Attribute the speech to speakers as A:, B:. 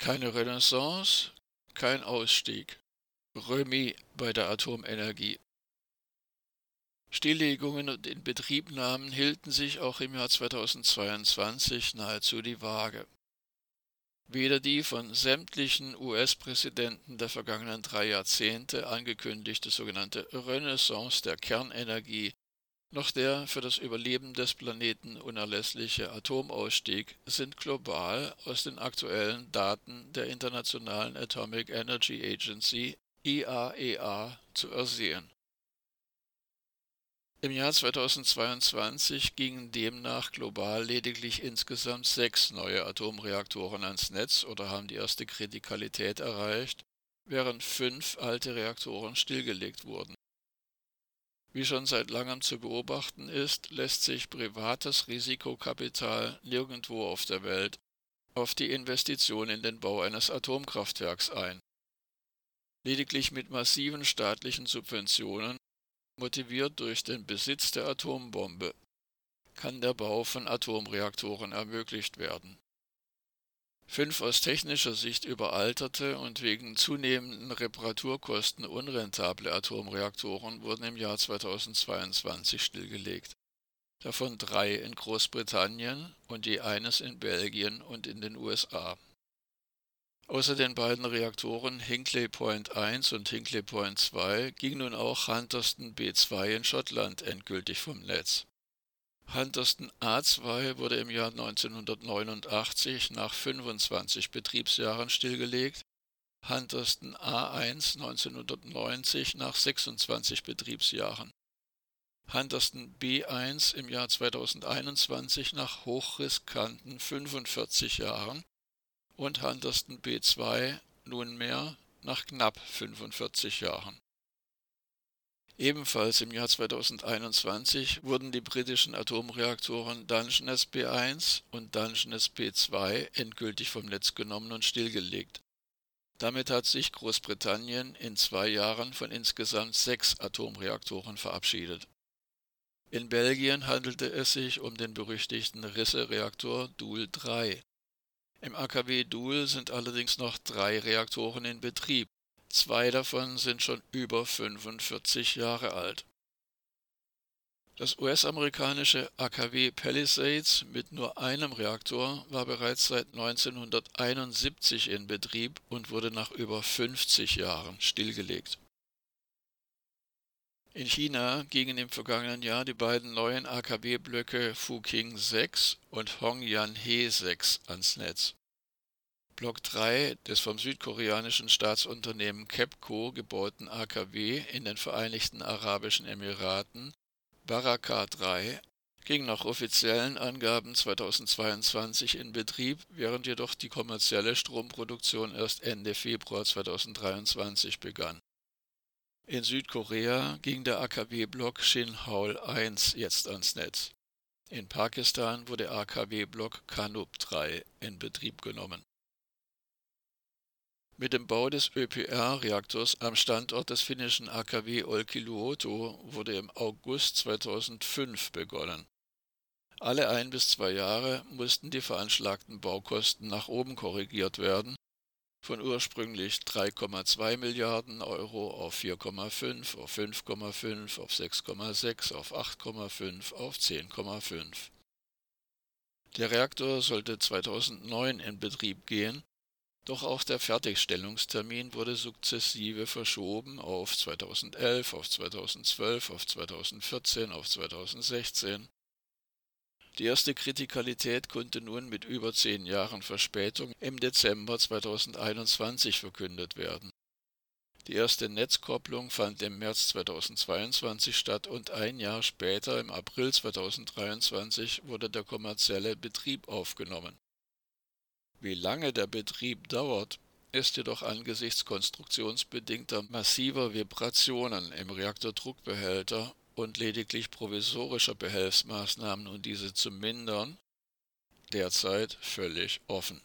A: Keine Renaissance, kein Ausstieg. Römi bei der Atomenergie. Stilllegungen und Inbetriebnahmen hielten sich auch im Jahr 2022 nahezu die Waage. Weder die von sämtlichen US-Präsidenten der vergangenen drei Jahrzehnte angekündigte sogenannte Renaissance der Kernenergie noch der für das Überleben des Planeten unerlässliche Atomausstieg sind global aus den aktuellen Daten der Internationalen Atomic Energy Agency IAEA e zu ersehen. Im Jahr 2022 gingen demnach global lediglich insgesamt sechs neue Atomreaktoren ans Netz oder haben die erste Kritikalität erreicht, während fünf alte Reaktoren stillgelegt wurden. Wie schon seit langem zu beobachten ist, lässt sich privates Risikokapital nirgendwo auf der Welt auf die Investition in den Bau eines Atomkraftwerks ein. Lediglich mit massiven staatlichen Subventionen Motiviert durch den Besitz der Atombombe kann der Bau von Atomreaktoren ermöglicht werden. Fünf aus technischer Sicht überalterte und wegen zunehmenden Reparaturkosten unrentable Atomreaktoren wurden im Jahr 2022 stillgelegt, davon drei in Großbritannien und je eines in Belgien und in den USA. Außer den beiden Reaktoren Hinkley Point 1 und Hinkley Point 2 ging nun auch Hunterston B2 in Schottland endgültig vom Netz. Hunterston A2 wurde im Jahr 1989 nach 25 Betriebsjahren stillgelegt, Hunterston A1 1990 nach 26 Betriebsjahren, Hunterston B1 im Jahr 2021 nach hochriskanten 45 Jahren. Und Hunterston B2 nunmehr nach knapp 45 Jahren. Ebenfalls im Jahr 2021 wurden die britischen Atomreaktoren Dungeness B1 und Dungeness B2 endgültig vom Netz genommen und stillgelegt. Damit hat sich Großbritannien in zwei Jahren von insgesamt sechs Atomreaktoren verabschiedet. In Belgien handelte es sich um den berüchtigten Risse-Reaktor Doel 3. Im AKW Doel sind allerdings noch drei Reaktoren in Betrieb. Zwei davon sind schon über 45 Jahre alt. Das US-amerikanische AKW Palisades mit nur einem Reaktor war bereits seit 1971 in Betrieb und wurde nach über 50 Jahren stillgelegt. In China gingen im vergangenen Jahr die beiden neuen AKW-Blöcke Fuqing 6 und Hongyan-He 6 ans Netz. Block 3 des vom südkoreanischen Staatsunternehmen KEPCO gebauten AKW in den Vereinigten Arabischen Emiraten, Baraka 3, ging nach offiziellen Angaben 2022 in Betrieb, während jedoch die kommerzielle Stromproduktion erst Ende Februar 2023 begann in Südkorea ging der AKW-Block Shinhaul 1 jetzt ans Netz. In Pakistan wurde AKW-Block Kanup 3 in Betrieb genommen. Mit dem Bau des ÖPR-Reaktors am Standort des finnischen AKW Olkiluoto wurde im August 2005 begonnen. Alle ein bis zwei Jahre mussten die veranschlagten Baukosten nach oben korrigiert werden von ursprünglich 3,2 Milliarden Euro auf 4,5, auf 5,5, auf 6,6, auf 8,5, auf 10,5. Der Reaktor sollte 2009 in Betrieb gehen, doch auch der Fertigstellungstermin wurde sukzessive verschoben auf 2011, auf 2012, auf 2014, auf 2016 die erste Kritikalität konnte nun mit über zehn Jahren Verspätung im Dezember 2021 verkündet werden. Die erste Netzkopplung fand im März 2022 statt und ein Jahr später, im April 2023, wurde der kommerzielle Betrieb aufgenommen. Wie lange der Betrieb dauert, ist jedoch angesichts konstruktionsbedingter massiver Vibrationen im Reaktordruckbehälter und lediglich provisorischer Behelfsmaßnahmen, um diese zu mindern, derzeit völlig offen